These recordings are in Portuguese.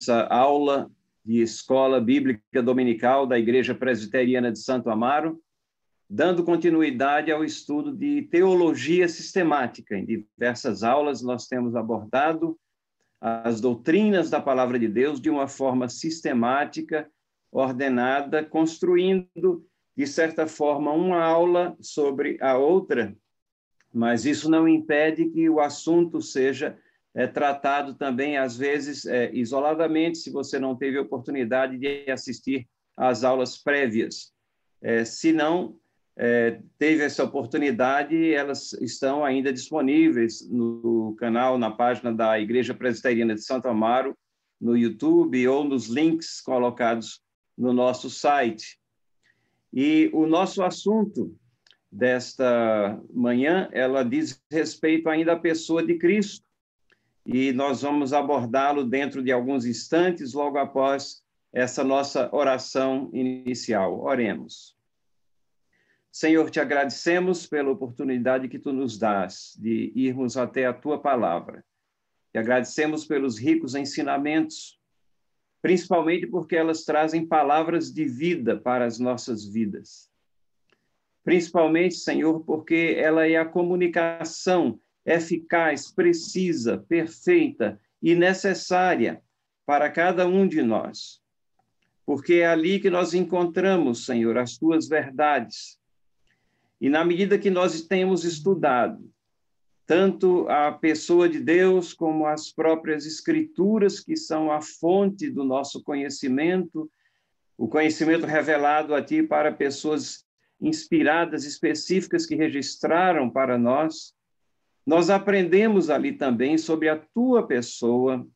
nessa aula de Escola Bíblica Dominical da Igreja Presbiteriana de Santo Amaro, dando continuidade ao estudo de teologia sistemática. Em diversas aulas, nós temos abordado as doutrinas da Palavra de Deus de uma forma sistemática, ordenada, construindo, de certa forma, uma aula sobre a outra, mas isso não impede que o assunto seja é, tratado também, às vezes, é, isoladamente, se você não teve oportunidade de assistir às aulas prévias. É, se não é, teve essa oportunidade, elas estão ainda disponíveis no canal, na página da Igreja Presbiteriana de Santo Amaro, no YouTube ou nos links colocados no nosso site. E o nosso assunto desta manhã, ela diz respeito ainda à pessoa de Cristo e nós vamos abordá-lo dentro de alguns instantes, logo após essa nossa oração inicial. Oremos. Senhor, te agradecemos pela oportunidade que tu nos dás de irmos até a tua palavra. Te agradecemos pelos ricos ensinamentos, principalmente porque elas trazem palavras de vida para as nossas vidas. Principalmente, Senhor, porque ela é a comunicação eficaz, precisa, perfeita e necessária para cada um de nós. Porque é ali que nós encontramos, Senhor, as tuas verdades. E na medida que nós temos estudado, tanto a pessoa de Deus como as próprias escrituras, que são a fonte do nosso conhecimento, o conhecimento revelado a ti para pessoas inspiradas, específicas, que registraram para nós, nós aprendemos ali também sobre a tua pessoa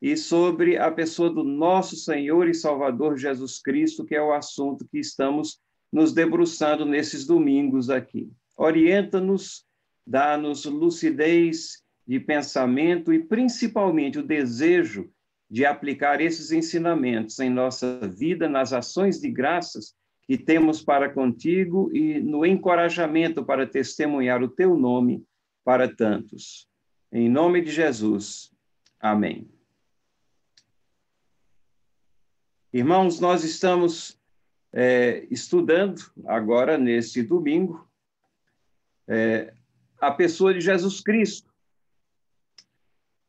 e sobre a pessoa do nosso Senhor e Salvador Jesus Cristo, que é o assunto que estamos nos debruçando nesses domingos aqui. Orienta-nos, dá-nos lucidez de pensamento e principalmente o desejo de aplicar esses ensinamentos em nossa vida, nas ações de graças que temos para contigo e no encorajamento para testemunhar o teu nome para tantos. Em nome de Jesus. Amém. Irmãos, nós estamos é, estudando agora, neste domingo, é, a pessoa de Jesus Cristo.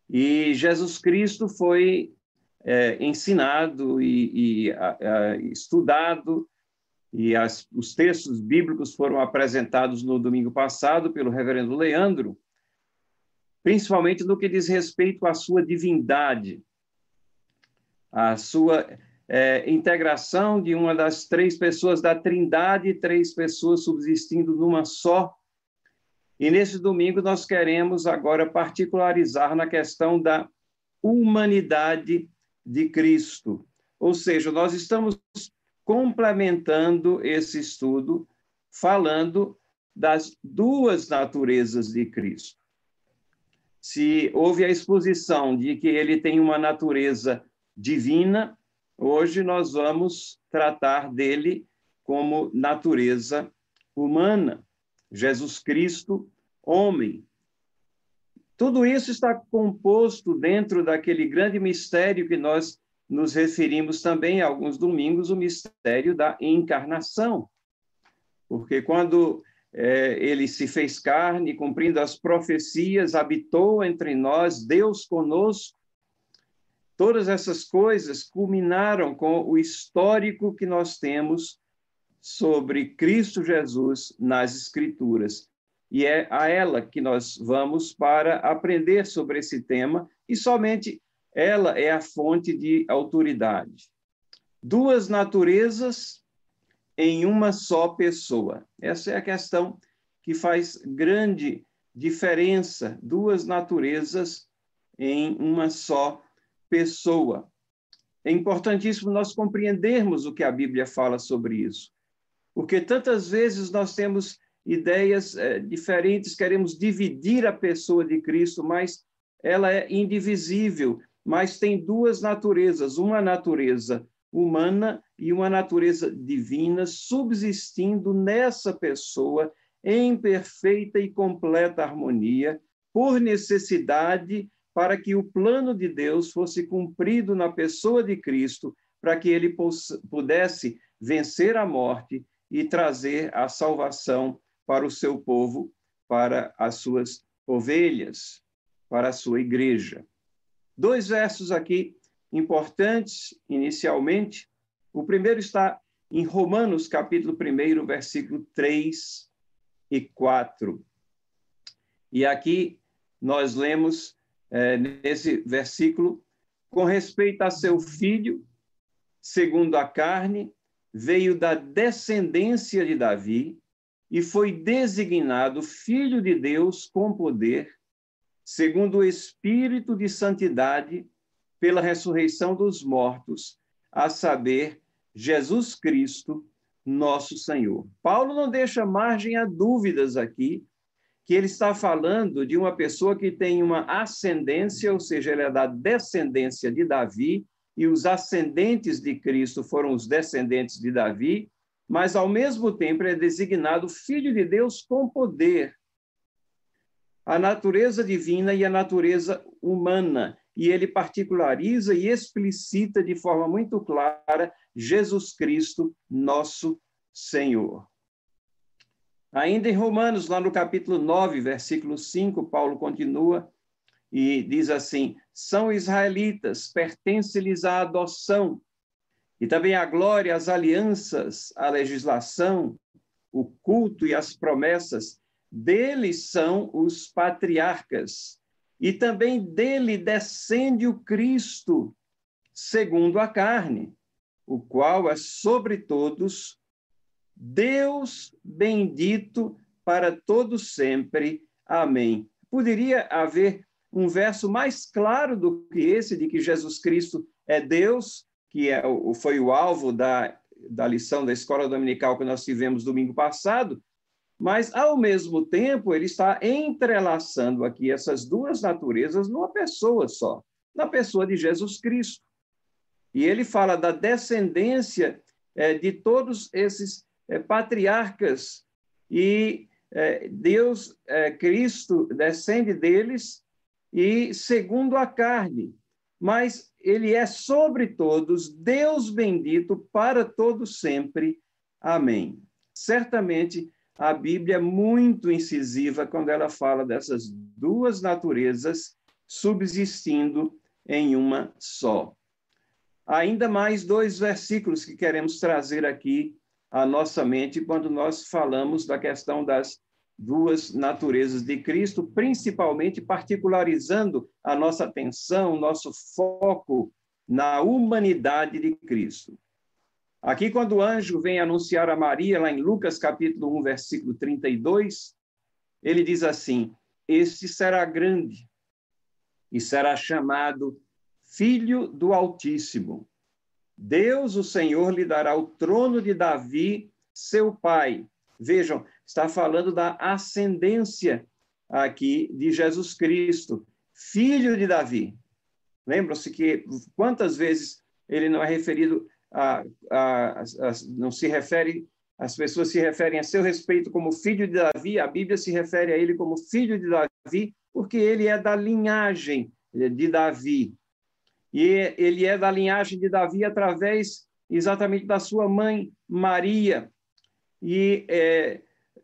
E Jesus Cristo foi é, ensinado e, e a, a, estudado e as, os textos bíblicos foram apresentados no domingo passado pelo reverendo Leandro, principalmente no que diz respeito à sua divindade, à sua é, integração de uma das três pessoas da Trindade, três pessoas subsistindo numa só. E nesse domingo nós queremos agora particularizar na questão da humanidade de Cristo. Ou seja, nós estamos complementando esse estudo, falando das duas naturezas de Cristo. Se houve a exposição de que ele tem uma natureza divina, hoje nós vamos tratar dele como natureza humana. Jesus Cristo, homem. Tudo isso está composto dentro daquele grande mistério que nós nos referimos também, alguns domingos, o mistério da encarnação. Porque quando é, ele se fez carne, cumprindo as profecias, habitou entre nós, Deus conosco, todas essas coisas culminaram com o histórico que nós temos sobre Cristo Jesus nas Escrituras. E é a ela que nós vamos para aprender sobre esse tema, e somente ela é a fonte de autoridade. Duas naturezas em uma só pessoa. Essa é a questão que faz grande diferença, duas naturezas em uma só pessoa. É importantíssimo nós compreendermos o que a Bíblia fala sobre isso, porque tantas vezes nós temos ideias é, diferentes, queremos dividir a pessoa de Cristo, mas ela é indivisível mas tem duas naturezas, uma natureza humana e uma natureza divina subsistindo nessa pessoa em perfeita e completa harmonia, por necessidade para que o plano de Deus fosse cumprido na pessoa de Cristo, para que ele pudesse vencer a morte e trazer a salvação para o seu povo, para as suas ovelhas, para a sua igreja. Dois versos aqui importantes inicialmente. O primeiro está em Romanos, capítulo 1, versículo 3 e 4. E aqui nós lemos é, nesse versículo, com respeito a seu filho, segundo a carne, veio da descendência de Davi e foi designado filho de Deus com poder, segundo o espírito de santidade, pela ressurreição dos mortos, a saber, Jesus Cristo, nosso Senhor. Paulo não deixa margem a dúvidas aqui que ele está falando de uma pessoa que tem uma ascendência, ou seja, ele é da descendência de Davi, e os ascendentes de Cristo foram os descendentes de Davi, mas ao mesmo tempo é designado filho de Deus com poder. A natureza divina e a natureza humana. E ele particulariza e explicita de forma muito clara Jesus Cristo, nosso Senhor. Ainda em Romanos, lá no capítulo 9, versículo 5, Paulo continua e diz assim: são israelitas, pertence-lhes a adoção, e também a glória, as alianças, a legislação, o culto e as promessas, deles são os patriarcas, e também dele descende o Cristo, segundo a carne, o qual é sobre todos Deus bendito para todos sempre. Amém. Poderia haver um verso mais claro do que esse, de que Jesus Cristo é Deus, que é, foi o alvo da, da lição da escola dominical que nós tivemos domingo passado, mas, ao mesmo tempo, ele está entrelaçando aqui essas duas naturezas numa pessoa só, na pessoa de Jesus Cristo. E ele fala da descendência é, de todos esses é, patriarcas e é, Deus, Cristo, descende deles e segundo a carne, mas ele é sobre todos, Deus bendito para todos sempre. Amém. Certamente a Bíblia é muito incisiva quando ela fala dessas duas naturezas subsistindo em uma só. Ainda mais dois versículos que queremos trazer aqui a nossa mente quando nós falamos da questão das duas naturezas de Cristo, principalmente particularizando a nossa atenção, nosso foco na humanidade de Cristo. Aqui, quando o anjo vem anunciar a Maria, lá em Lucas capítulo 1, versículo 32, ele diz assim: Este será grande e será chamado Filho do Altíssimo. Deus, o Senhor, lhe dará o trono de Davi, seu pai. Vejam, está falando da ascendência aqui de Jesus Cristo, filho de Davi. Lembram-se que quantas vezes ele não é referido a, a, a, não se refere, as pessoas se referem a seu respeito como filho de Davi, a Bíblia se refere a ele como filho de Davi, porque ele é da linhagem de Davi. E ele é da linhagem de Davi através exatamente da sua mãe, Maria. E é,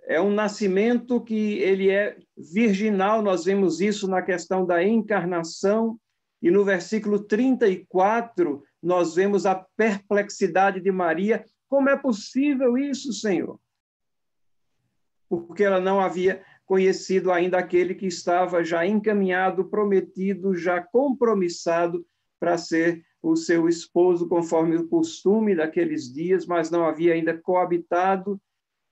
é um nascimento que ele é virginal, nós vemos isso na questão da encarnação. E no versículo 34, nós vemos a perplexidade de Maria. Como é possível isso, Senhor? Porque ela não havia conhecido ainda aquele que estava já encaminhado, prometido, já compromissado para ser o seu esposo, conforme o costume daqueles dias, mas não havia ainda coabitado.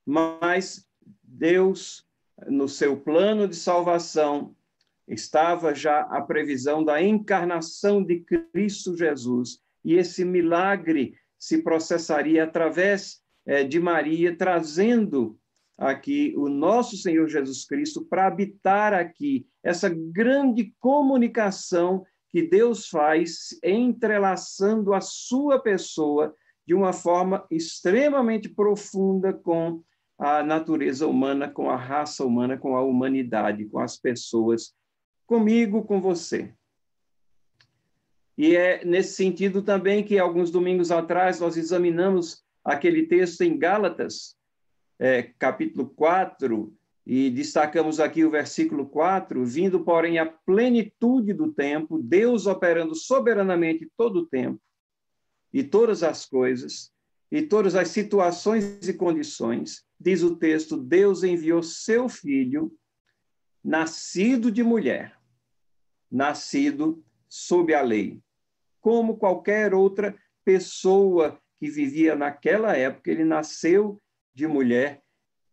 Mas Deus, no seu plano de salvação, estava já a previsão da encarnação de Cristo Jesus, e esse milagre se processaria através é, de Maria, trazendo aqui o nosso Senhor Jesus Cristo para habitar aqui, essa grande comunicação que Deus faz entrelaçando a sua pessoa de uma forma extremamente profunda com a natureza humana, com a raça humana, com a humanidade, com as pessoas, comigo, com você. E é nesse sentido também que, alguns domingos atrás, nós examinamos aquele texto em Gálatas, é, capítulo 4, e destacamos aqui o versículo 4, vindo, porém, a plenitude do tempo, Deus operando soberanamente todo o tempo e todas as coisas, e todas as situações e condições, diz o texto: Deus enviou seu filho, nascido de mulher, nascido sob a lei, como qualquer outra pessoa que vivia naquela época, ele nasceu de mulher,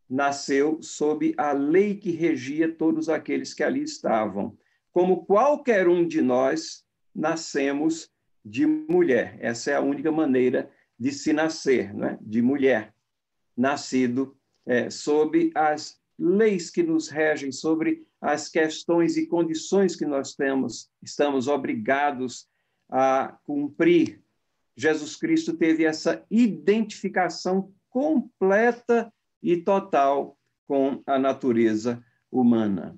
nasceu sob a lei que regia todos aqueles que ali estavam. Como qualquer um de nós, nascemos de mulher. Essa é a única maneira de se nascer, né? de mulher, nascido é, sob as leis que nos regem, sobre as questões e condições que nós temos, estamos obrigados a cumprir. Jesus Cristo teve essa identificação completa e total com a natureza humana.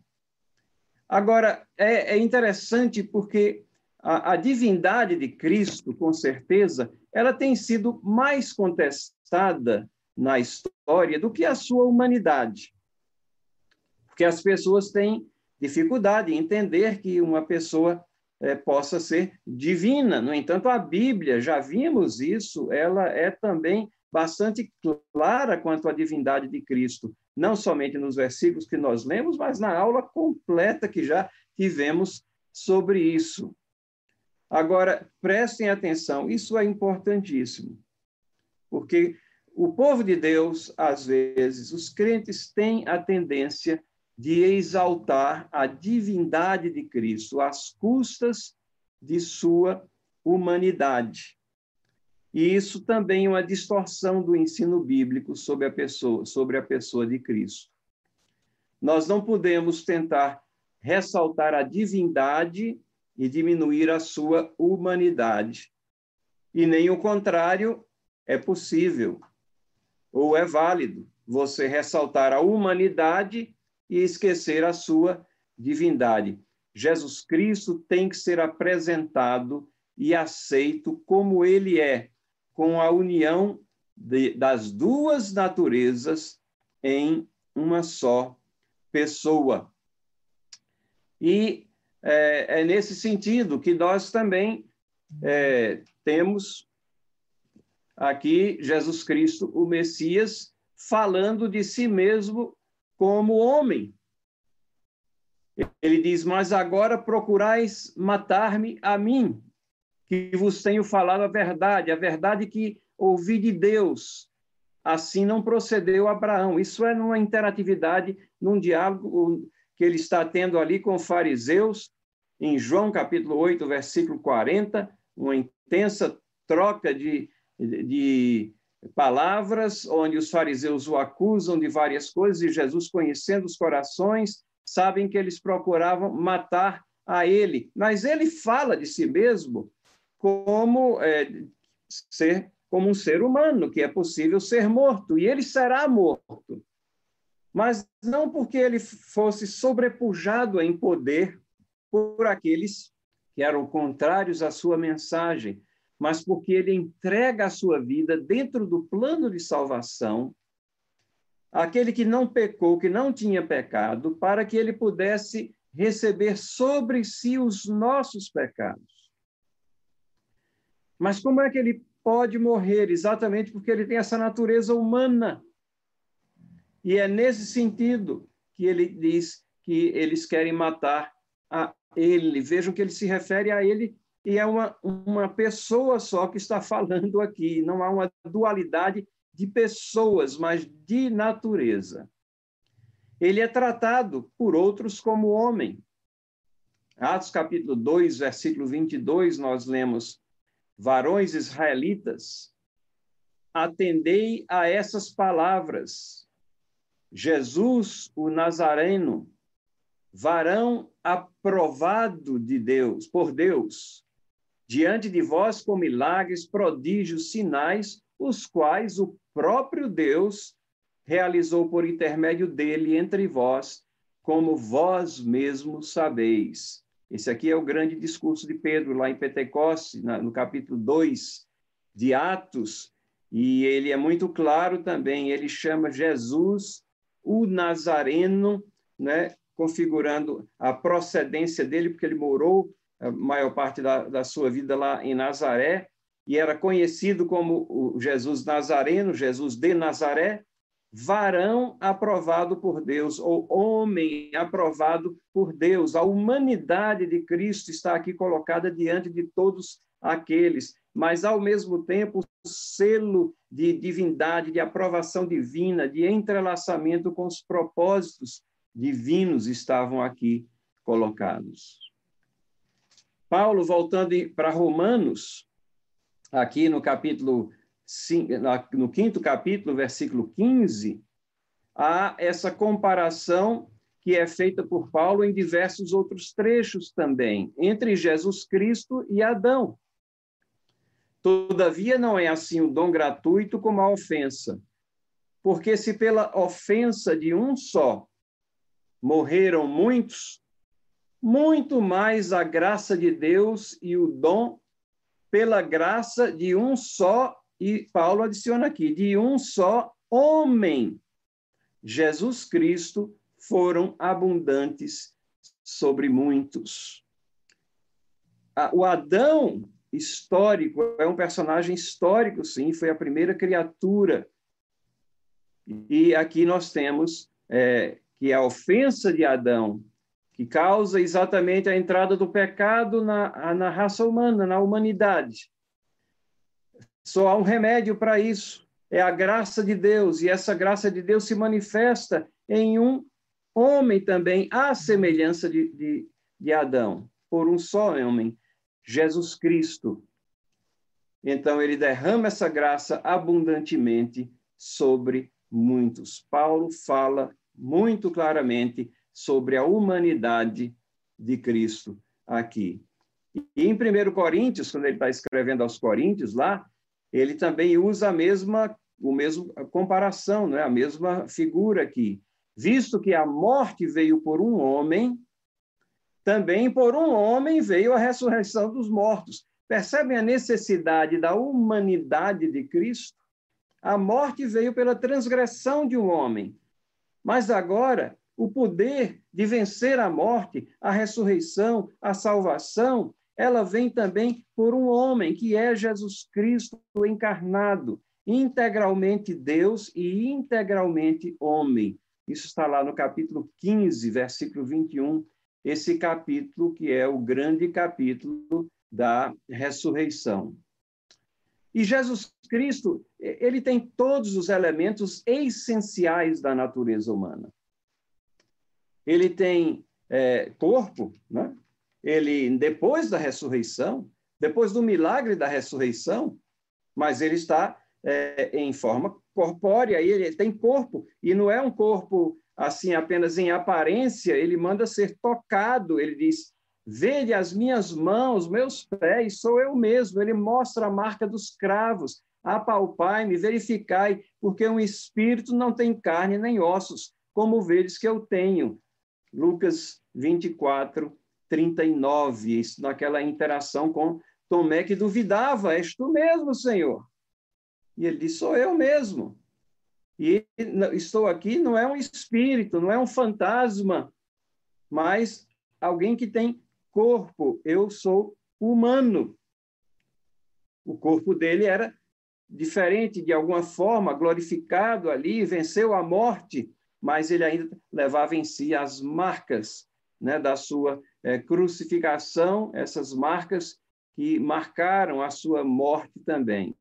Agora, é, é interessante porque a, a divindade de Cristo, com certeza, ela tem sido mais contestada na história do que a sua humanidade. Porque as pessoas têm dificuldade em entender que uma pessoa é, possa ser divina. No entanto, a Bíblia, já vimos isso, ela é também bastante clara quanto à divindade de Cristo, não somente nos versículos que nós lemos, mas na aula completa que já tivemos sobre isso. Agora, prestem atenção, isso é importantíssimo, porque o povo de Deus, às vezes, os crentes têm a tendência de exaltar a divindade de Cristo às custas de sua humanidade. E isso também é uma distorção do ensino bíblico sobre a pessoa, sobre a pessoa de Cristo. Nós não podemos tentar ressaltar a divindade e diminuir a sua humanidade. E nem o contrário é possível ou é válido você ressaltar a humanidade e esquecer a sua divindade. Jesus Cristo tem que ser apresentado e aceito como ele é, com a união de, das duas naturezas em uma só pessoa. E é, é nesse sentido que nós também é, temos aqui Jesus Cristo, o Messias, falando de si mesmo como homem. Ele diz: Mas agora procurais matar-me a mim, que vos tenho falado a verdade, a verdade que ouvi de Deus. Assim não procedeu Abraão. Isso é numa interatividade, num diálogo que ele está tendo ali com fariseus, em João capítulo 8, versículo 40, uma intensa troca de, de palavras, onde os fariseus o acusam de várias coisas, e Jesus, conhecendo os corações, sabem que eles procuravam matar a ele. Mas ele fala de si mesmo como é, ser como um ser humano, que é possível ser morto, e ele será morto. Mas não porque ele fosse sobrepujado em poder por aqueles que eram contrários à sua mensagem, mas porque ele entrega a sua vida dentro do plano de salvação, aquele que não pecou, que não tinha pecado, para que ele pudesse receber sobre si os nossos pecados. Mas como é que ele pode morrer? Exatamente porque ele tem essa natureza humana. E é nesse sentido que ele diz que eles querem matar a ele. Vejam que ele se refere a ele e é uma, uma pessoa só que está falando aqui. Não há uma dualidade de pessoas, mas de natureza. Ele é tratado por outros como homem. Atos capítulo 2, versículo 22, nós lemos: Varões israelitas, atendei a essas palavras. Jesus, o Nazareno, varão aprovado de Deus, por Deus, diante de vós com milagres, prodígios, sinais, os quais o próprio Deus realizou por intermédio dele entre vós, como vós mesmos sabeis. Esse aqui é o grande discurso de Pedro, lá em Pentecoste, no capítulo 2 de Atos, e ele é muito claro também, ele chama Jesus o Nazareno, né, configurando a procedência dele, porque ele morou a maior parte da, da sua vida lá em Nazaré, e era conhecido como o Jesus Nazareno, Jesus de Nazaré, varão aprovado por Deus, ou homem aprovado por Deus. A humanidade de Cristo está aqui colocada diante de todos aqueles, mas ao mesmo tempo o selo de divindade, de aprovação divina, de entrelaçamento com os propósitos divinos estavam aqui colocados. Paulo, voltando para Romanos, aqui no capítulo no quinto capítulo, versículo 15, há essa comparação que é feita por Paulo em diversos outros trechos também, entre Jesus Cristo e Adão. Todavia, não é assim o dom gratuito como a ofensa. Porque se pela ofensa de um só morreram muitos, muito mais a graça de Deus e o dom pela graça de um só, e Paulo adiciona aqui, de um só homem, Jesus Cristo, foram abundantes sobre muitos. O Adão histórico é um personagem histórico, sim, foi a primeira criatura. E aqui nós temos é, que a ofensa de Adão que causa exatamente a entrada do pecado na, na raça humana, na humanidade. Só há um remédio para isso, é a graça de Deus, e essa graça de Deus se manifesta em um homem também, à semelhança de, de, de Adão, por um só homem, Jesus Cristo. Então, ele derrama essa graça abundantemente sobre muitos. Paulo fala muito claramente sobre a humanidade de Cristo aqui. E em 1 Coríntios, quando ele está escrevendo aos Coríntios lá, ele também usa a mesma, o mesmo comparação, não é? a mesma figura aqui. Visto que a morte veio por um homem, também por um homem veio a ressurreição dos mortos. Percebem a necessidade da humanidade de Cristo? A morte veio pela transgressão de um homem. Mas agora o poder de vencer a morte, a ressurreição, a salvação, ela vem também por um homem, que é Jesus Cristo encarnado, integralmente Deus e integralmente homem. Isso está lá no capítulo 15, versículo 21, esse capítulo que é o grande capítulo da ressurreição. E Jesus Cristo, ele tem todos os elementos essenciais da natureza humana ele tem é, corpo, né? ele depois da ressurreição, depois do milagre da ressurreição, mas ele está é, em forma corpórea, e ele tem corpo, e não é um corpo assim apenas em aparência, ele manda ser tocado, ele diz: Vede as minhas mãos, meus pés, sou eu mesmo. Ele mostra a marca dos cravos. Apalpai-me, verificai, porque um espírito não tem carne nem ossos, como vedes que eu tenho. Lucas 24, 39, isso naquela interação com Tomé que duvidava, és tu mesmo, Senhor? E ele disse, sou eu mesmo. E estou aqui não é um espírito, não é um fantasma, mas alguém que tem corpo. Eu sou humano. O corpo dele era diferente de alguma forma, glorificado ali, venceu a morte, mas ele ainda levava em si as marcas né, da sua é, crucificação, essas marcas que marcaram a sua morte também.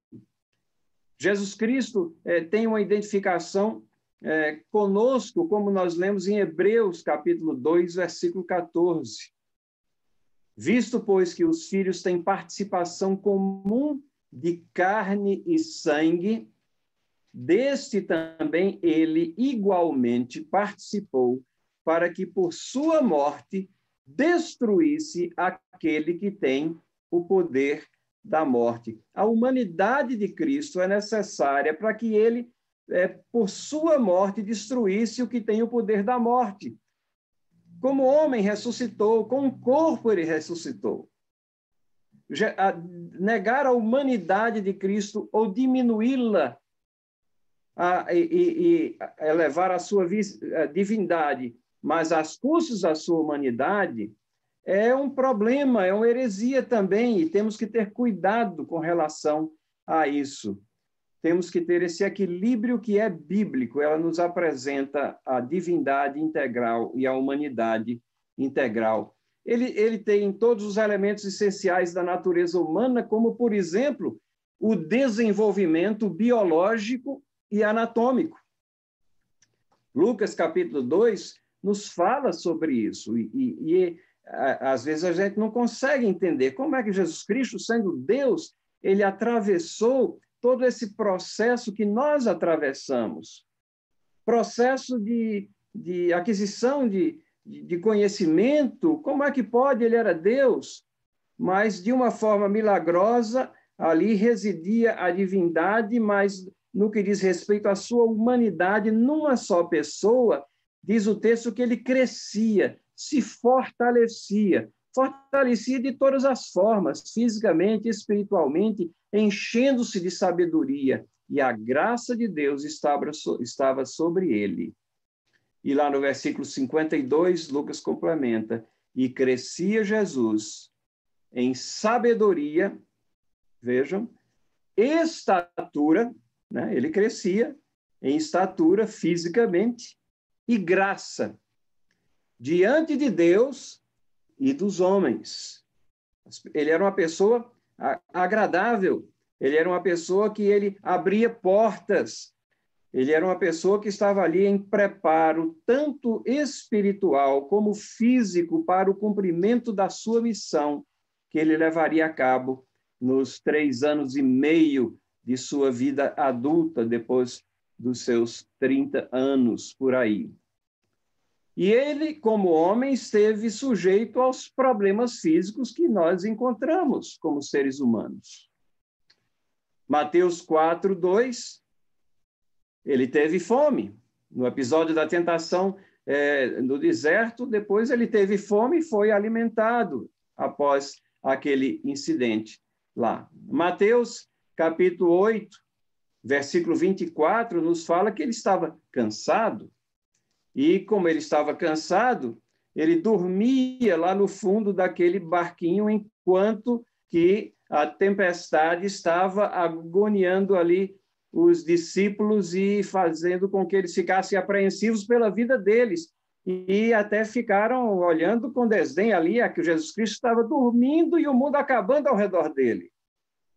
Jesus Cristo é, tem uma identificação é, conosco, como nós lemos em Hebreus, capítulo 2, versículo 14. Visto, pois, que os filhos têm participação comum de carne e sangue, Deste também ele igualmente participou, para que por sua morte destruísse aquele que tem o poder da morte. A humanidade de Cristo é necessária para que ele, é, por sua morte, destruísse o que tem o poder da morte. como homem ressuscitou, com o corpo ele ressuscitou. Negar a humanidade de Cristo ou diminuí-la e, e, elevar a sua a divindade, mas às custas da sua humanidade, é um problema, é uma heresia também, e temos que ter cuidado com relação a isso. Temos que ter esse equilíbrio que é bíblico, ela nos apresenta a divindade integral e a humanidade integral. Ele, ele tem todos os elementos essenciais da natureza humana, como, por exemplo, o desenvolvimento biológico e anatômico. Lucas capítulo 2 nos fala sobre isso, e, e, e às vezes a gente não consegue entender como é que Jesus Cristo, sendo Deus, ele atravessou todo esse processo que nós atravessamos processo de, de aquisição de, de conhecimento. Como é que pode? Ele era Deus, mas de uma forma milagrosa, ali residia a divindade, mas no que diz respeito à sua humanidade, numa só pessoa, diz o texto que ele crescia, se fortalecia, fortalecia de todas as formas, fisicamente, espiritualmente, enchendo-se de sabedoria, e a graça de Deus estava, sobre ele. E lá no versículo 52, Lucas complementa: e crescia Jesus em sabedoria, vejam, estatura, né? ele crescia em estatura fisicamente e graça diante de Deus e dos homens. Ele era uma pessoa agradável, ele era uma pessoa que ele abria portas, ele era uma pessoa que estava ali em preparo, tanto espiritual como físico, para o cumprimento da sua missão, que ele levaria a cabo nos três anos e meio de sua vida adulta, depois dos seus 30 anos por aí. E ele, como homem, esteve sujeito aos problemas físicos que nós encontramos como seres humanos. Mateus 4, 2, ele teve fome. No episódio da tentação é, no deserto, depois ele teve fome e foi alimentado após aquele incidente lá. Mateus, capítulo 8, versículo 24, nos fala que ele estava cansado e, como ele estava cansado, ele dormia lá no fundo daquele barquinho enquanto que a tempestade estava agoniando ali os discípulos e fazendo com que eles ficassem apreensivos pela vida deles. E até ficaram olhando com desdém ali a que Jesus Cristo estava dormindo e o mundo acabando ao redor dele.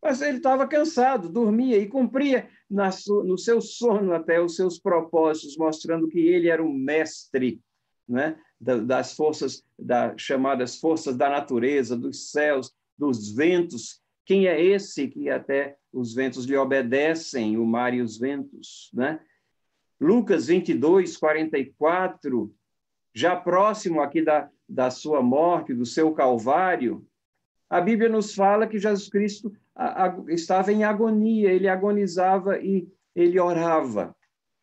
Mas ele estava cansado, dormia e cumpria no seu sono até os seus propósitos, mostrando que ele era um mestre né, das forças, das chamadas forças da natureza, dos céus, dos ventos. Quem é esse que até os ventos lhe obedecem, o mar e os ventos? Né? Lucas 22, 44, já próximo aqui da, da sua morte, do seu calvário, a Bíblia nos fala que Jesus Cristo estava em agonia, ele agonizava e ele orava,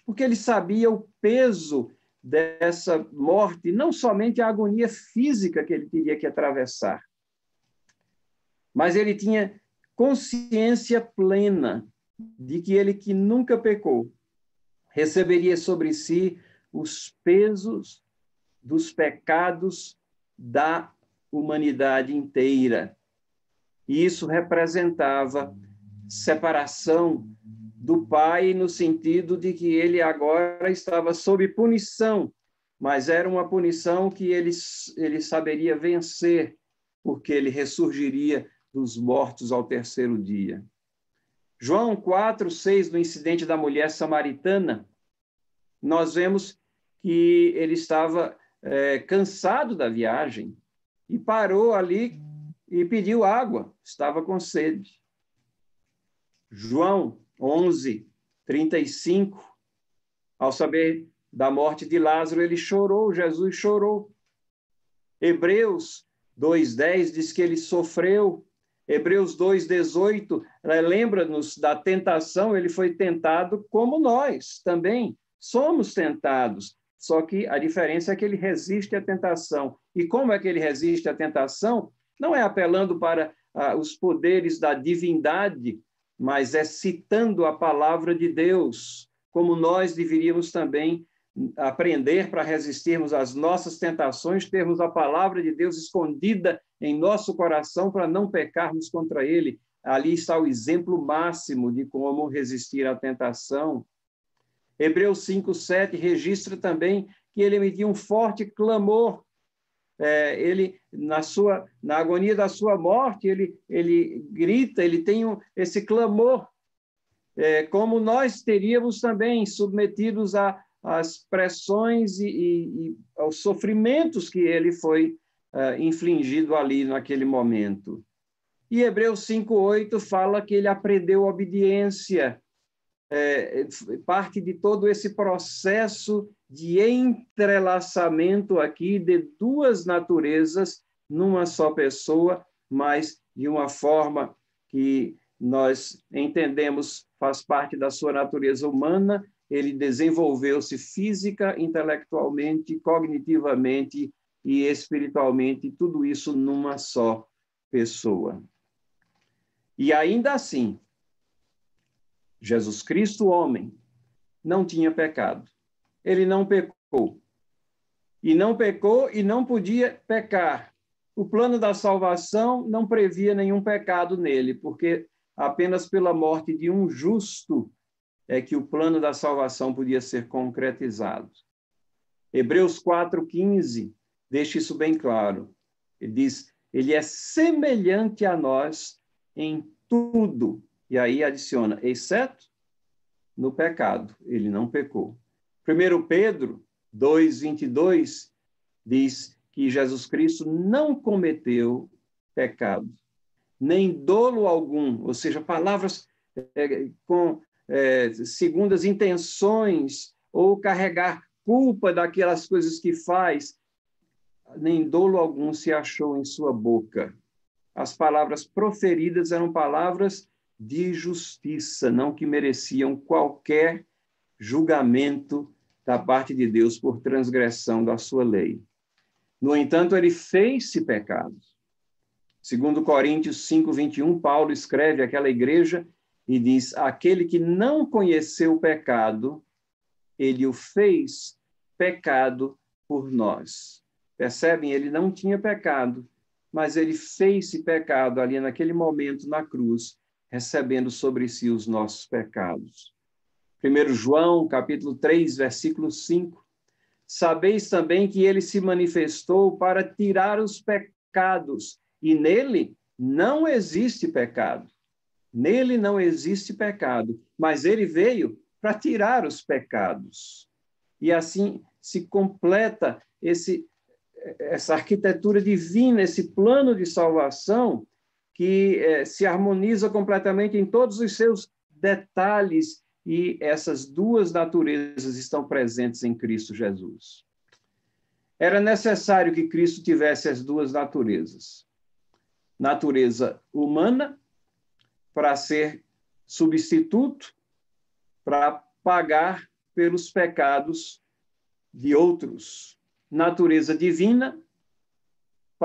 porque ele sabia o peso dessa morte, não somente a agonia física que ele teria que atravessar, mas ele tinha consciência plena de que ele que nunca pecou receberia sobre si os pesos dos pecados da humanidade inteira. E isso representava separação do pai no sentido de que ele agora estava sob punição, mas era uma punição que ele, ele saberia vencer, porque ele ressurgiria dos mortos ao terceiro dia. João 4, 6, no incidente da mulher samaritana, nós vemos que ele estava é, cansado da viagem e parou ali e pediu água, estava com sede. João 11, 35, ao saber da morte de Lázaro, ele chorou, Jesus chorou. Hebreus 2,10 diz que ele sofreu. Hebreus 2,18 lembra-nos da tentação, ele foi tentado como nós também somos tentados. Só que a diferença é que ele resiste à tentação. E como é que ele resiste à tentação? Não é apelando para ah, os poderes da divindade, mas é citando a palavra de Deus, como nós deveríamos também aprender para resistirmos às nossas tentações, termos a palavra de Deus escondida em nosso coração para não pecarmos contra ele. Ali está o exemplo máximo de como resistir à tentação. Hebreus 5:7 registra também que ele emitiu um forte clamor. É, ele na sua na agonia da sua morte ele ele grita, ele tem um, esse clamor, é, como nós teríamos também submetidos a as pressões e, e, e aos sofrimentos que ele foi uh, infligido ali naquele momento. E Hebreus 5,8 fala que ele aprendeu obediência, é, parte de todo esse processo de entrelaçamento aqui de duas naturezas numa só pessoa, mas de uma forma que nós entendemos faz parte da sua natureza humana ele desenvolveu-se física, intelectualmente, cognitivamente e espiritualmente, tudo isso numa só pessoa. E ainda assim, Jesus Cristo, homem, não tinha pecado. Ele não pecou. E não pecou e não podia pecar. O plano da salvação não previa nenhum pecado nele, porque apenas pela morte de um justo é que o plano da salvação podia ser concretizado. Hebreus 4,15 deixa isso bem claro. Ele diz: Ele é semelhante a nós em tudo. E aí adiciona, exceto no pecado. Ele não pecou. 1 Pedro 2,22 diz que Jesus Cristo não cometeu pecado, nem dolo algum, ou seja, palavras é, com é, segundas intenções ou carregar culpa daquelas coisas que faz, nem dolo algum se achou em sua boca. As palavras proferidas eram palavras de justiça, não que mereciam qualquer julgamento da parte de Deus por transgressão da sua lei. No entanto, ele fez-se pecado. Segundo Coríntios 5, 21, Paulo escreve àquela igreja e diz: aquele que não conheceu o pecado, ele o fez pecado por nós. Percebem? Ele não tinha pecado, mas ele fez-se pecado ali naquele momento na cruz, recebendo sobre si os nossos pecados. 1 João, capítulo 3, versículo 5. Sabeis também que ele se manifestou para tirar os pecados, e nele não existe pecado. Nele não existe pecado, mas ele veio para tirar os pecados. E assim se completa esse, essa arquitetura divina, esse plano de salvação que é, se harmoniza completamente em todos os seus detalhes e essas duas naturezas estão presentes em Cristo Jesus. Era necessário que Cristo tivesse as duas naturezas: natureza humana para ser substituto, para pagar pelos pecados de outros. Natureza divina,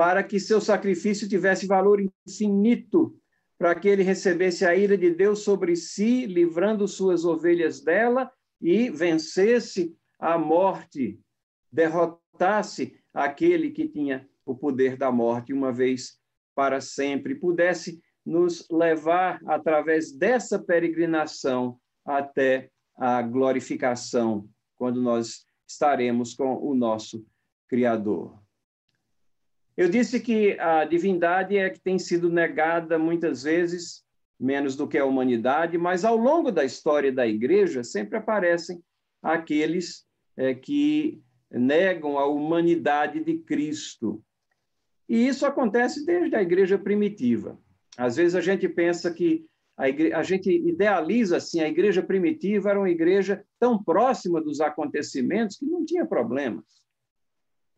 para que seu sacrifício tivesse valor infinito, para que ele recebesse a ira de Deus sobre si, livrando suas ovelhas dela e vencesse a morte, derrotasse aquele que tinha o poder da morte uma vez para sempre, pudesse nos levar, através dessa peregrinação, até a glorificação, quando nós estaremos com o nosso Criador. Eu disse que a divindade é que tem sido negada muitas vezes, menos do que a humanidade, mas ao longo da história da igreja sempre aparecem aqueles é, que negam a humanidade de Cristo. E isso acontece desde a igreja primitiva. Às vezes a gente pensa que a, igre... a gente idealiza assim, a igreja primitiva era uma igreja tão próxima dos acontecimentos que não tinha problemas.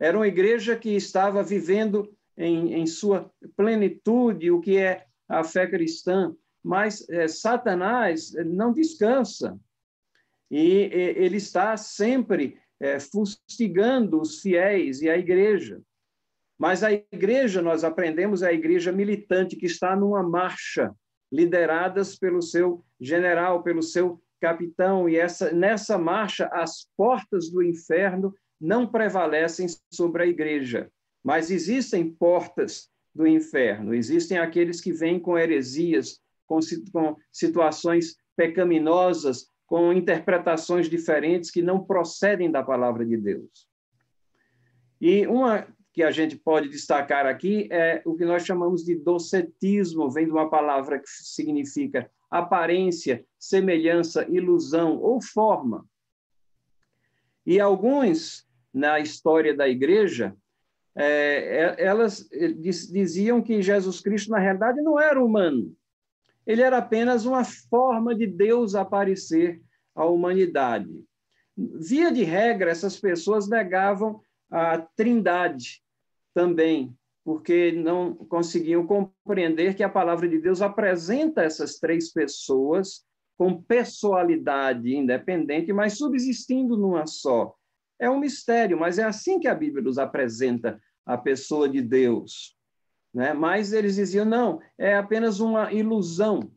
Era uma igreja que estava vivendo em, em sua plenitude o que é a fé cristã, mas é, Satanás não descansa. E, e ele está sempre é, fustigando os fiéis e a igreja. Mas a igreja, nós aprendemos, é a igreja militante que está numa marcha, lideradas pelo seu general, pelo seu capitão, e essa, nessa marcha as portas do inferno não prevalecem sobre a igreja, mas existem portas do inferno, existem aqueles que vêm com heresias, com, com situações pecaminosas, com interpretações diferentes que não procedem da palavra de Deus. E uma que a gente pode destacar aqui é o que nós chamamos de docetismo, vem de uma palavra que significa aparência, semelhança, ilusão ou forma. E alguns, na história da igreja, é, é elas diziam que Jesus Cristo, na realidade, não era humano. Ele era apenas uma forma de Deus aparecer à humanidade. Via de regra, essas pessoas negavam a trindade, também, porque não conseguiam compreender que a palavra de Deus apresenta essas três pessoas com pessoalidade independente, mas subsistindo numa só. É um mistério, mas é assim que a Bíblia nos apresenta a pessoa de Deus. Né? Mas eles diziam, não, é apenas uma ilusão,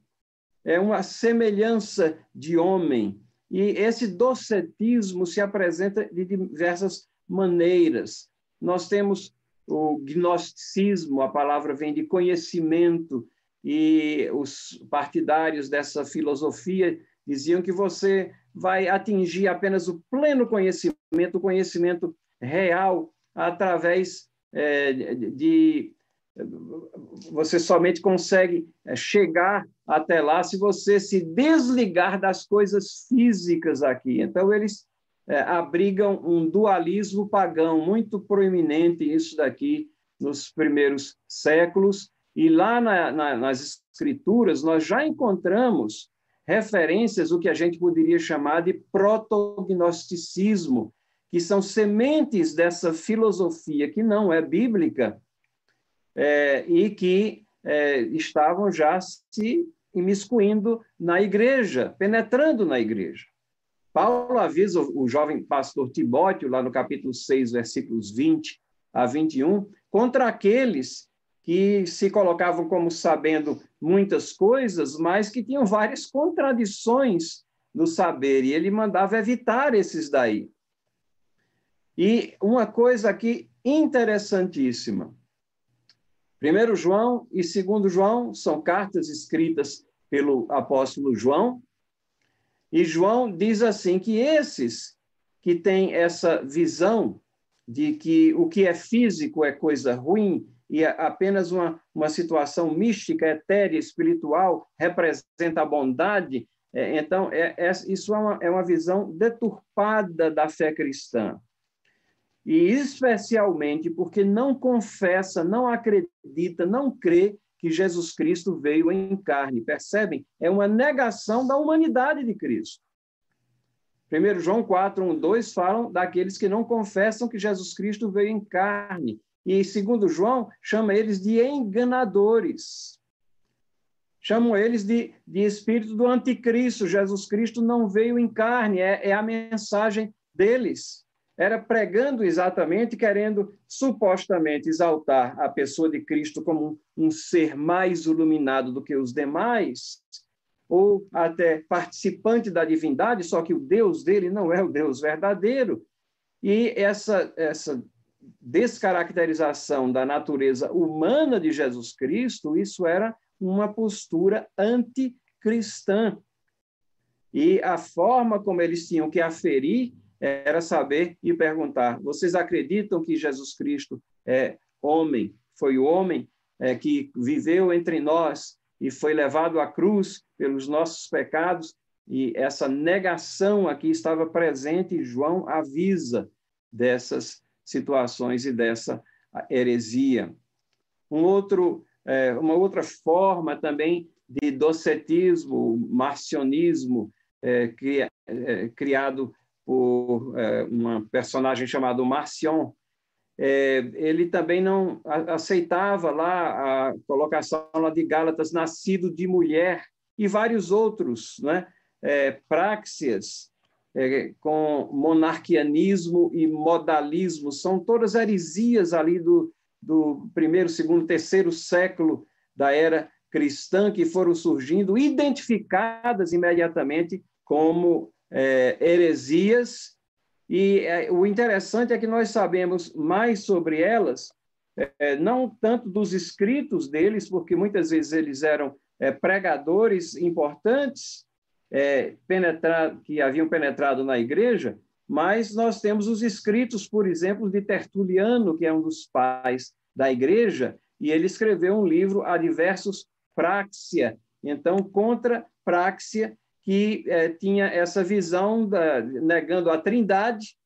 é uma semelhança de homem. E esse docetismo se apresenta de diversas maneiras. Nós temos o gnosticismo, a palavra vem de conhecimento, e os partidários dessa filosofia diziam que você vai atingir apenas o pleno conhecimento, o conhecimento real, através é, de. Você somente consegue é, chegar até lá se você se desligar das coisas físicas aqui. Então, eles é, abrigam um dualismo pagão muito proeminente, isso daqui, nos primeiros séculos. E lá na, na, nas escrituras, nós já encontramos referências, o que a gente poderia chamar de protognosticismo, que são sementes dessa filosofia que não é bíblica é, e que é, estavam já se imiscuindo na igreja, penetrando na igreja. Paulo avisa o jovem pastor Timóteo, lá no capítulo 6, versículos 20 a 21, contra aqueles que se colocavam como sabendo muitas coisas, mas que tinham várias contradições no saber, e ele mandava evitar esses daí. E uma coisa aqui interessantíssima. Primeiro João e segundo João são cartas escritas pelo apóstolo João, e João diz assim que esses que têm essa visão de que o que é físico é coisa ruim e é apenas uma, uma situação mística, etérea, espiritual, representa a bondade, é, então é, é, isso é uma, é uma visão deturpada da fé cristã. E especialmente porque não confessa, não acredita, não crê que Jesus Cristo veio em carne. Percebem? É uma negação da humanidade de Cristo. 1 João 4, 1, 2 falam daqueles que não confessam que Jesus Cristo veio em carne. E segundo João, chama eles de enganadores. Chamam eles de, de espírito do anticristo. Jesus Cristo não veio em carne, é, é a mensagem deles era pregando exatamente, querendo supostamente exaltar a pessoa de Cristo como um, ser mais iluminado do que os demais, ou até participante da divindade, só que o Deus dele não é o Deus verdadeiro. E essa, essa descaracterização da natureza humana de Jesus Cristo, isso era uma postura anticristã. E a forma como eles tinham que aferir era saber e perguntar: vocês acreditam que Jesus Cristo é homem? Foi o homem é, que viveu entre nós e foi levado à cruz pelos nossos pecados? E essa negação aqui estava presente, e João avisa dessas situações e dessa heresia. Um outro, é, uma outra forma também de docetismo, marcionismo, é, é criado por é, uma personagem chamada Marcion, é, ele também não aceitava lá a colocação lá de Gálatas, nascido de mulher, e vários outros, né? É, Praxias, é, com monarquianismo e modalismo, são todas heresias ali do, do primeiro, segundo, terceiro século da era cristã que foram surgindo, identificadas imediatamente como é, heresias. E é, o interessante é que nós sabemos mais sobre elas, é, não tanto dos escritos deles, porque muitas vezes eles eram é, pregadores importantes é, penetrar, que haviam penetrado na igreja, mas nós temos os escritos, por exemplo, de Tertuliano, que é um dos pais da igreja, e ele escreveu um livro, Adversos Praxia, então, contra Praxia, que é, tinha essa visão da, negando a trindade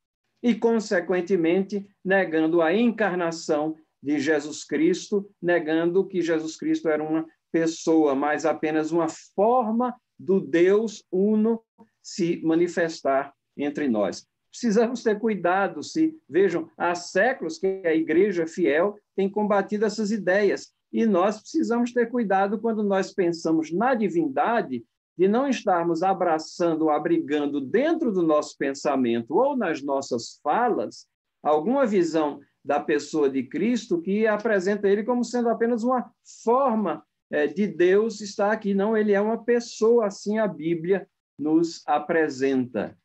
e, consequentemente, negando a encarnação de Jesus Cristo, negando que Jesus Cristo era uma pessoa, mas apenas uma forma do Deus uno se manifestar entre nós. Precisamos ter cuidado, se vejam, há séculos que a igreja fiel tem combatido essas ideias, e nós precisamos ter cuidado quando nós pensamos na divindade, de não estarmos abraçando abrigando dentro do nosso pensamento ou nas nossas falas alguma visão da pessoa de Cristo que apresenta ele como sendo apenas uma forma é, de Deus está aqui. Não, ele é uma pessoa, assim a Bíblia nos apresenta.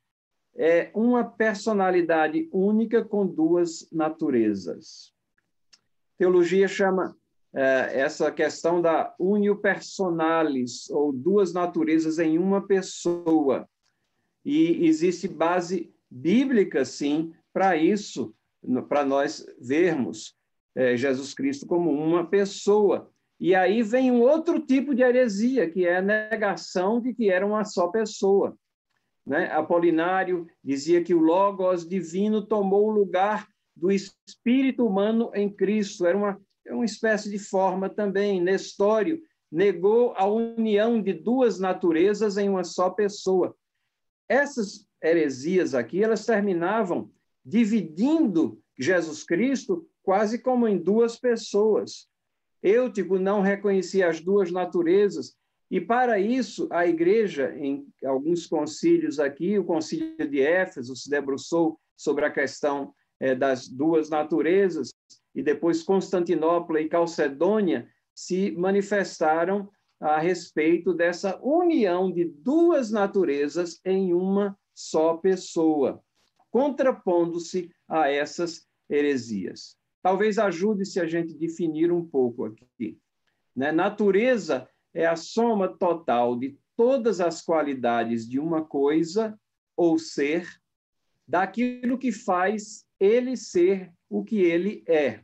É uma personalidade única com duas naturezas. Teologia chama essa questão da unio personalis, ou duas naturezas em uma pessoa. E existe base bíblica, sim, para isso, para nós vermos é, Jesus Cristo como uma pessoa. E aí vem um outro tipo de heresia, que é a negação de que era uma só pessoa. Né? Apolinário dizia que o Logos divino tomou o lugar do espírito humano em Cristo. Era uma, uma espécie de forma também. Nestório negou a união de duas naturezas em uma só pessoa. Essas heresias aqui, elas terminavam dividindo Jesus Cristo quase como em duas pessoas. Eutico não reconhecia as duas naturezas, e para isso a igreja, em alguns concílios aqui, o concílio de Éfeso se debruçou sobre a questão é, das duas naturezas, e depois Constantinopla e Calcedônia se manifestaram a respeito dessa união de duas naturezas em uma só pessoa, contrapondo-se a essas heresias. Talvez ajude se a gente definir um pouco aqui. Né? Natureza é a soma total de todas as qualidades de uma coisa ou ser, daquilo que faz ele ser o que ele é.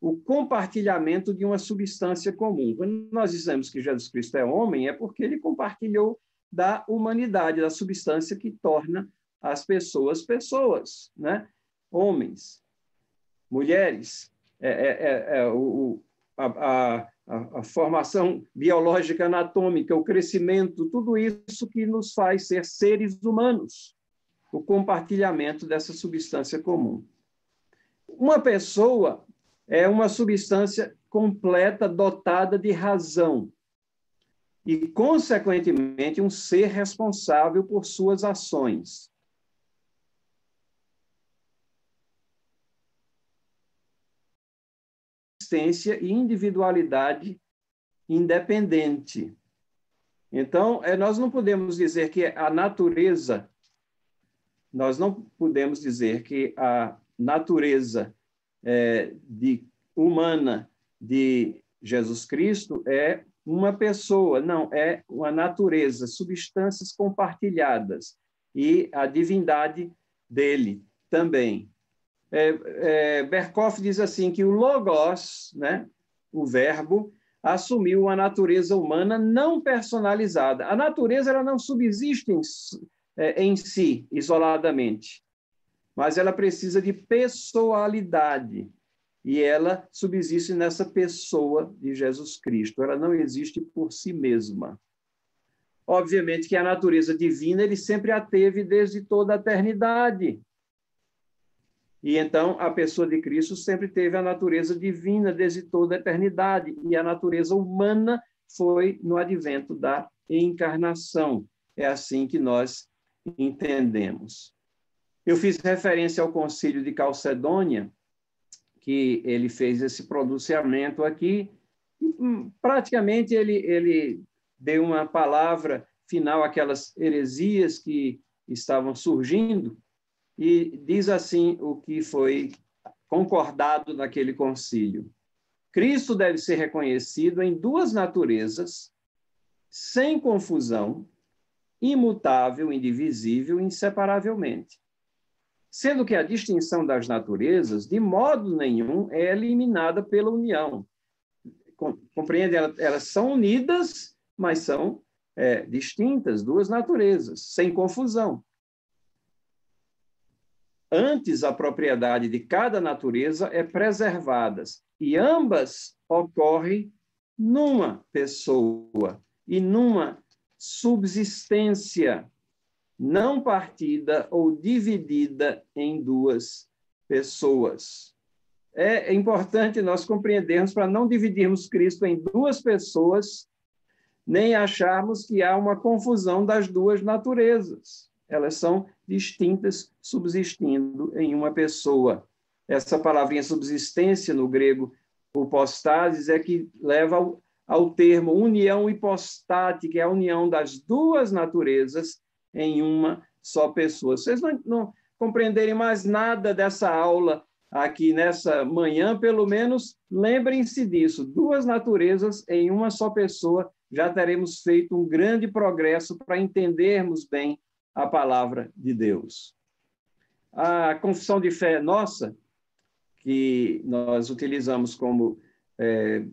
O compartilhamento de uma substância comum. Quando nós dizemos que Jesus Cristo é homem, é porque ele compartilhou da humanidade, da substância que torna as pessoas pessoas, né? homens mulheres, é, é, é, é o, a, a, a, formação biológica anatômica, o crescimento, tudo isso que nos faz ser seres humanos, o compartilhamento dessa substância comum. Uma pessoa é uma substância completa, dotada de razão, e, consequentemente, um ser responsável por suas ações. existência e individualidade independente. Então, é, nós não podemos dizer que a natureza, nós não podemos dizer que a natureza é, de, humana de Jesus Cristo é uma pessoa, não, é uma natureza, substâncias compartilhadas e a divindade dele também é, é, Berkoff diz assim que o logos, né, o verbo, assumiu a natureza humana não personalizada. A natureza ela não subsiste em, é, em si, isoladamente, mas ela precisa de pessoalidade. E ela subsiste nessa pessoa de Jesus Cristo. Ela não existe por si mesma. Obviamente que a natureza divina ele sempre a teve desde toda a eternidade. E então a pessoa de Cristo sempre teve a natureza divina desde toda a eternidade, e a natureza humana foi no advento da encarnação. É assim que nós entendemos. Eu fiz referência ao concílio de Calcedônia, que ele fez esse pronunciamento aqui. Hum, praticamente ele, ele deu uma palavra final àquelas heresias que estavam surgindo e diz assim o que foi concordado naquele concílio. Cristo deve ser reconhecido em duas naturezas, sem confusão, imutável, indivisível, inseparavelmente. Sendo que a distinção das naturezas, de modo nenhum, é eliminada pela união. Compreende? Elas são unidas, mas são é, distintas, duas naturezas, sem confusão. Antes, a propriedade de cada natureza é preservada e ambas ocorrem numa pessoa e numa subsistência não partida ou dividida em duas pessoas. É importante nós compreendermos para não dividirmos Cristo em duas pessoas, nem acharmos que há uma confusão das duas naturezas. Elas são distintas, subsistindo em uma pessoa. Essa palavrinha subsistência no grego, hipostasis, é que leva ao, ao termo união hipostática, é a união das duas naturezas em uma só pessoa. Vocês não, não compreenderem mais nada dessa aula aqui nessa manhã, pelo menos lembrem-se disso. Duas naturezas em uma só pessoa, já teremos feito um grande progresso para entendermos bem a palavra de Deus. A confissão de fé nossa, que nós utilizamos como é,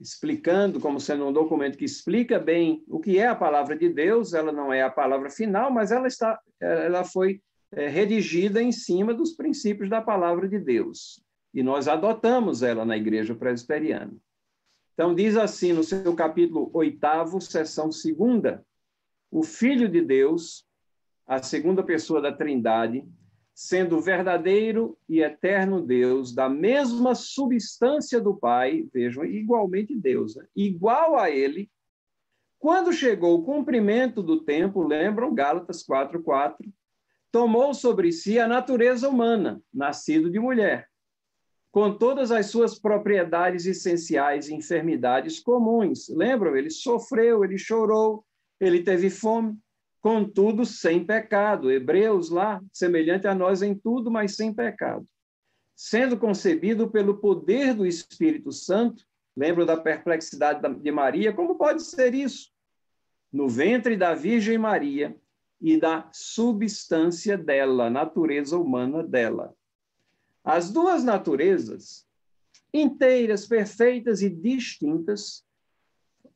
explicando, como sendo um documento que explica bem o que é a palavra de Deus, ela não é a palavra final, mas ela está, ela foi é, redigida em cima dos princípios da palavra de Deus. E nós adotamos ela na Igreja Presbiteriana. Então, diz assim no seu capítulo oitavo, seção segunda: o Filho de Deus, a segunda pessoa da Trindade, sendo verdadeiro e eterno Deus, da mesma substância do Pai, vejam, igualmente Deus, né? igual a Ele, quando chegou o cumprimento do tempo, lembram Gálatas 4:4, tomou sobre si a natureza humana, nascido de mulher, com todas as suas propriedades essenciais e enfermidades comuns. Lembram? Ele sofreu, ele chorou, ele teve fome, contudo sem pecado. Hebreus lá, semelhante a nós em tudo, mas sem pecado. Sendo concebido pelo poder do Espírito Santo, lembro da perplexidade de Maria, como pode ser isso? No ventre da Virgem Maria e da substância dela, natureza humana dela. As duas naturezas, inteiras, perfeitas e distintas,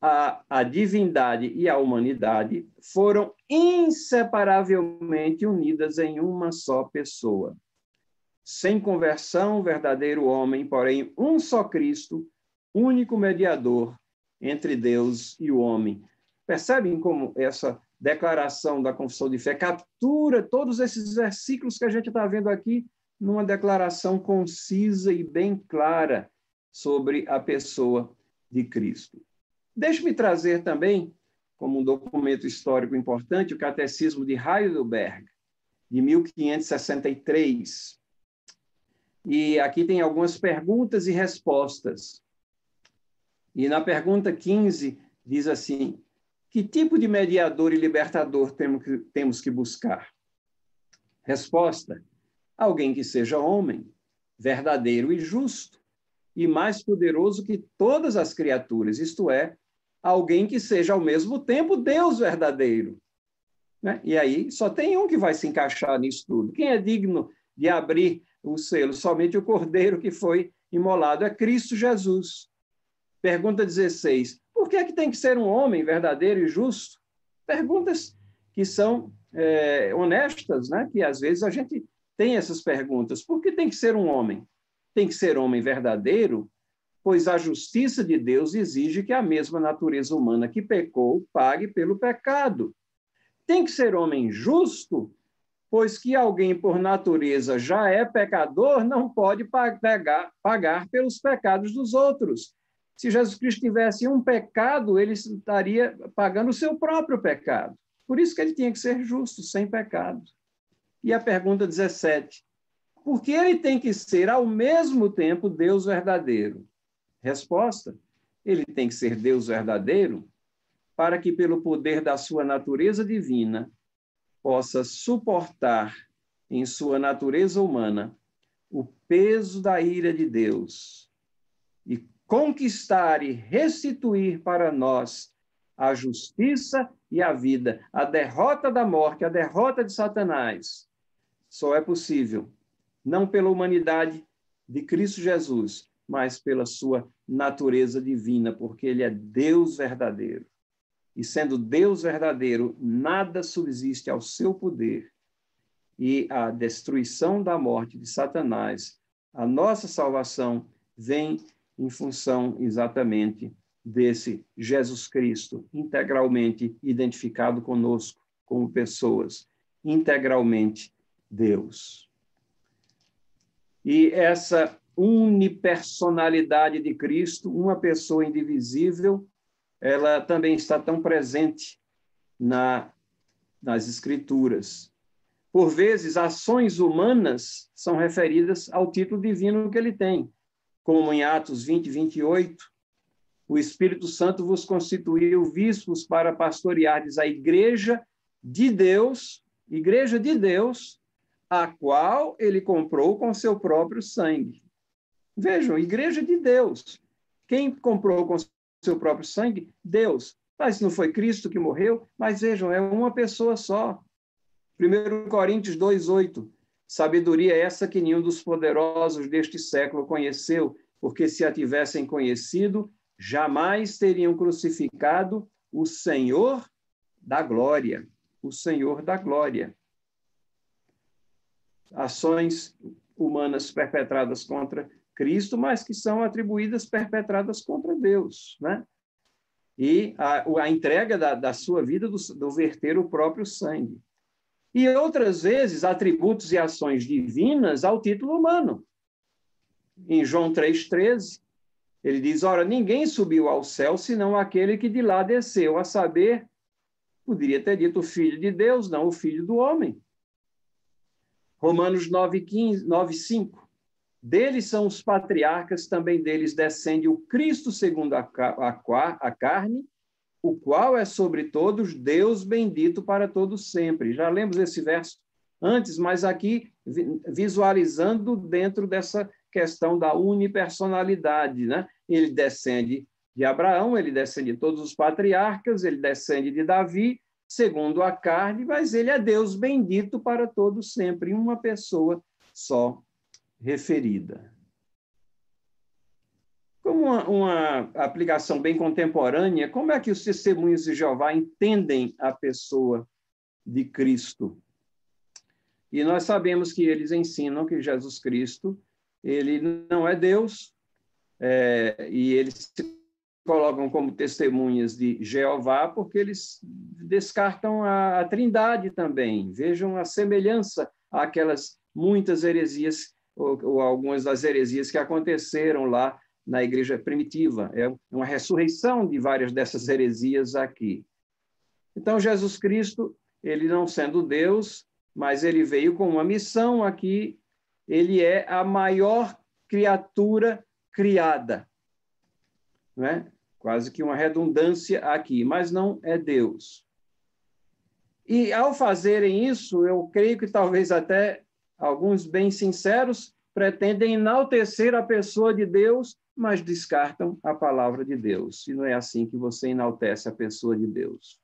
a, a divindade e a humanidade foram inseparavelmente unidas em uma só pessoa. Sem conversão, verdadeiro homem, porém um só Cristo, único mediador entre Deus e o homem. Percebem como essa declaração da confissão de fé captura todos esses versículos que a gente está vendo aqui numa declaração concisa e bem clara sobre a pessoa de Cristo. Deixe-me trazer também, como um documento histórico importante, o Catecismo de Heidelberg, de 1563. E aqui tem algumas perguntas e respostas. E na pergunta 15 diz assim: que tipo de mediador e libertador temos que, temos que buscar? Resposta: alguém que seja homem, verdadeiro e justo, e mais poderoso que todas as criaturas, isto é, alguém que seja ao mesmo tempo Deus verdadeiro. Né? E aí só tem um que vai se encaixar nisso tudo. Quem é digno de abrir o selo? Somente o cordeiro que foi imolado é Cristo Jesus. Pergunta 16. Por que, é que tem que ser um homem verdadeiro e justo? Perguntas que são é, honestas, né? que às vezes a gente tem essas perguntas. Por que tem que ser um homem? Tem que ser homem verdadeiro pois a justiça de Deus exige que a mesma natureza humana que pecou pague pelo pecado. Tem que ser homem justo, pois que alguém por natureza já é pecador não pode pagar, pagar pelos pecados dos outros. Se Jesus Cristo tivesse um pecado, ele estaria pagando o seu próprio pecado. Por isso que ele tinha que ser justo, sem pecado. E a pergunta 17. Por que ele tem que ser, ao mesmo tempo, Deus verdadeiro? Resposta: ele tem que ser Deus verdadeiro para que, pelo poder da sua natureza divina, possa suportar em sua natureza humana o peso da ira de Deus e conquistar e restituir para nós a justiça e a vida, a derrota da morte, a derrota de Satanás. Só é possível não pela humanidade de Cristo Jesus, mas pela sua natureza divina, porque ele é Deus verdadeiro. E sendo Deus verdadeiro, nada subsiste ao seu poder. E a destruição da morte de Satanás, a nossa salvação, vem em função exatamente desse Jesus Cristo, integralmente identificado conosco como pessoas, integralmente Deus. E essa unipersonalidade de Cristo, uma pessoa indivisível, ela também está tão presente na, nas Escrituras. Por vezes, ações humanas são referidas ao título divino que ele tem, como em Atos 20, 28, o Espírito Santo vos constituiu bispos para pastoreardes a igreja de Deus, igreja de Deus, a qual ele comprou com seu próprio sangue. Vejam, igreja de Deus. Quem comprou com seu próprio sangue? Deus. Mas não foi Cristo que morreu? Mas vejam, é uma pessoa só. 1 Coríntios 2,8. Sabedoria essa que nenhum dos poderosos deste século conheceu, porque se a tivessem conhecido, jamais teriam crucificado o Senhor da glória. O Senhor da glória ações humanas perpetradas contra Cristo, mas que são atribuídas perpetradas contra Deus, né? E a, a entrega da, da, sua vida do, do verter o próprio sangue. E outras vezes, atributos e ações divinas ao título humano. Em João 3,13, ele diz: Ora, ninguém subiu ao céu senão aquele que de lá desceu, a saber, poderia ter dito o filho de Deus, não o filho do homem. Romanos 9, 9, 5. Deles são os patriarcas, também deles descende o Cristo segundo a, a, a carne, o qual é sobre todos Deus bendito para todos sempre. Já lemos esse verso antes, mas aqui visualizando dentro dessa questão da unipersonalidade, né? Ele descende de Abraão, ele descende de todos os patriarcas, ele descende de Davi, segundo a carne, mas ele é Deus bendito para todos sempre, uma pessoa só referida. Como uma, uma, aplicação bem contemporânea, como é que os testemunhos de Jeová entendem a pessoa de Cristo? E nós sabemos que eles ensinam que Jesus Cristo ele não é Deus, é, e eles se colocam como testemunhas de Jeová, porque eles descartam a, a trindade também. Vejam a semelhança àquelas muitas heresias, ou, ou, algumas das heresias que aconteceram lá na igreja primitiva. É uma ressurreição de várias dessas heresias aqui. Então, Jesus Cristo, ele não sendo Deus, mas ele veio com uma missão aqui, ele é a maior criatura criada né? quase que uma redundância aqui, mas não é Deus. E ao fazerem isso, eu creio que talvez até alguns bem sinceros pretendem enaltecer a pessoa de Deus, mas descartam a palavra de Deus. E não é assim que você enaltece a pessoa de Deus.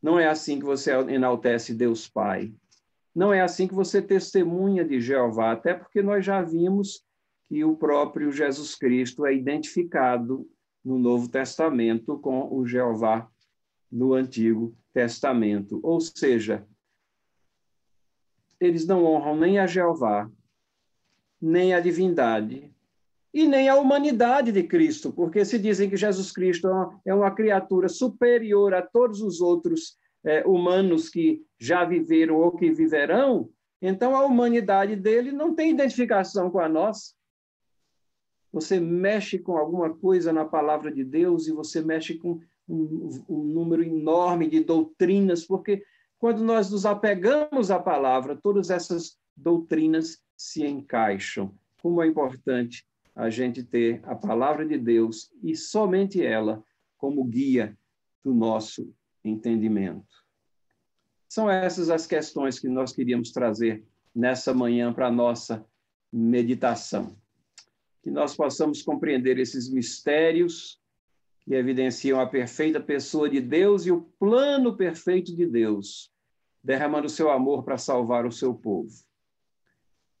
Não é assim que você enaltece Deus Pai. Não é assim que você testemunha de Jeová, até porque nós já vimos que o próprio Jesus Cristo é identificado no Novo Testamento com o Jeová no Antigo Testamento. Ou seja, eles não honram nem a Jeová, nem a divindade, e nem a humanidade de Cristo, porque se dizem que Jesus Cristo é uma é criatura superior a todos os outros é, humanos que já viveram ou que viverão, então a humanidade dele não tem identificação com a nossa você mexe com alguma coisa na palavra de Deus e você mexe com um, um número enorme de doutrinas, porque quando nós nos apegamos à palavra, todas essas doutrinas se encaixam. Como é importante a gente ter a palavra de Deus e somente ela como guia do nosso entendimento. São essas as questões que nós queríamos trazer nessa manhã para a nossa meditação. Que nós possamos compreender esses mistérios que evidenciam a perfeita pessoa de Deus e o plano perfeito de Deus, derramando seu amor para salvar o seu povo.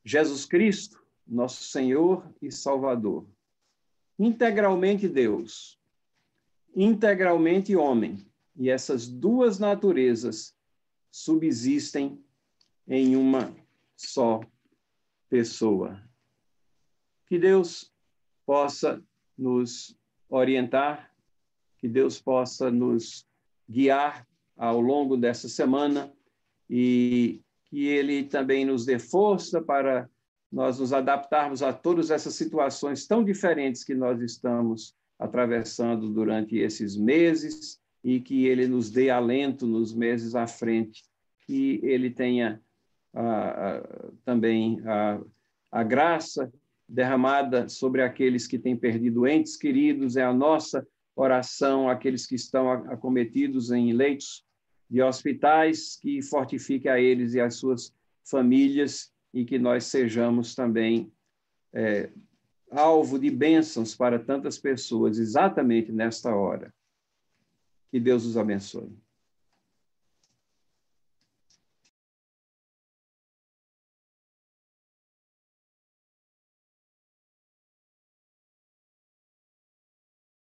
Jesus Cristo, nosso Senhor e Salvador, integralmente Deus, integralmente homem, e essas duas naturezas subsistem em uma só pessoa. Que Deus possa nos orientar que Deus possa nos guiar ao longo dessa semana e que Ele também nos dê força para nós nos adaptarmos a todas essas situações tão diferentes que nós estamos atravessando durante esses meses e que Ele nos dê alento nos meses à frente, que Ele tenha ah, ah, também a, a graça derramada sobre aqueles que têm perdido entes queridos, é a nossa oração àqueles que estão acometidos em leitos de hospitais, que fortifique a eles e as suas famílias e que nós sejamos também é, alvo de bênçãos para tantas pessoas exatamente nesta hora. Que Deus os abençoe.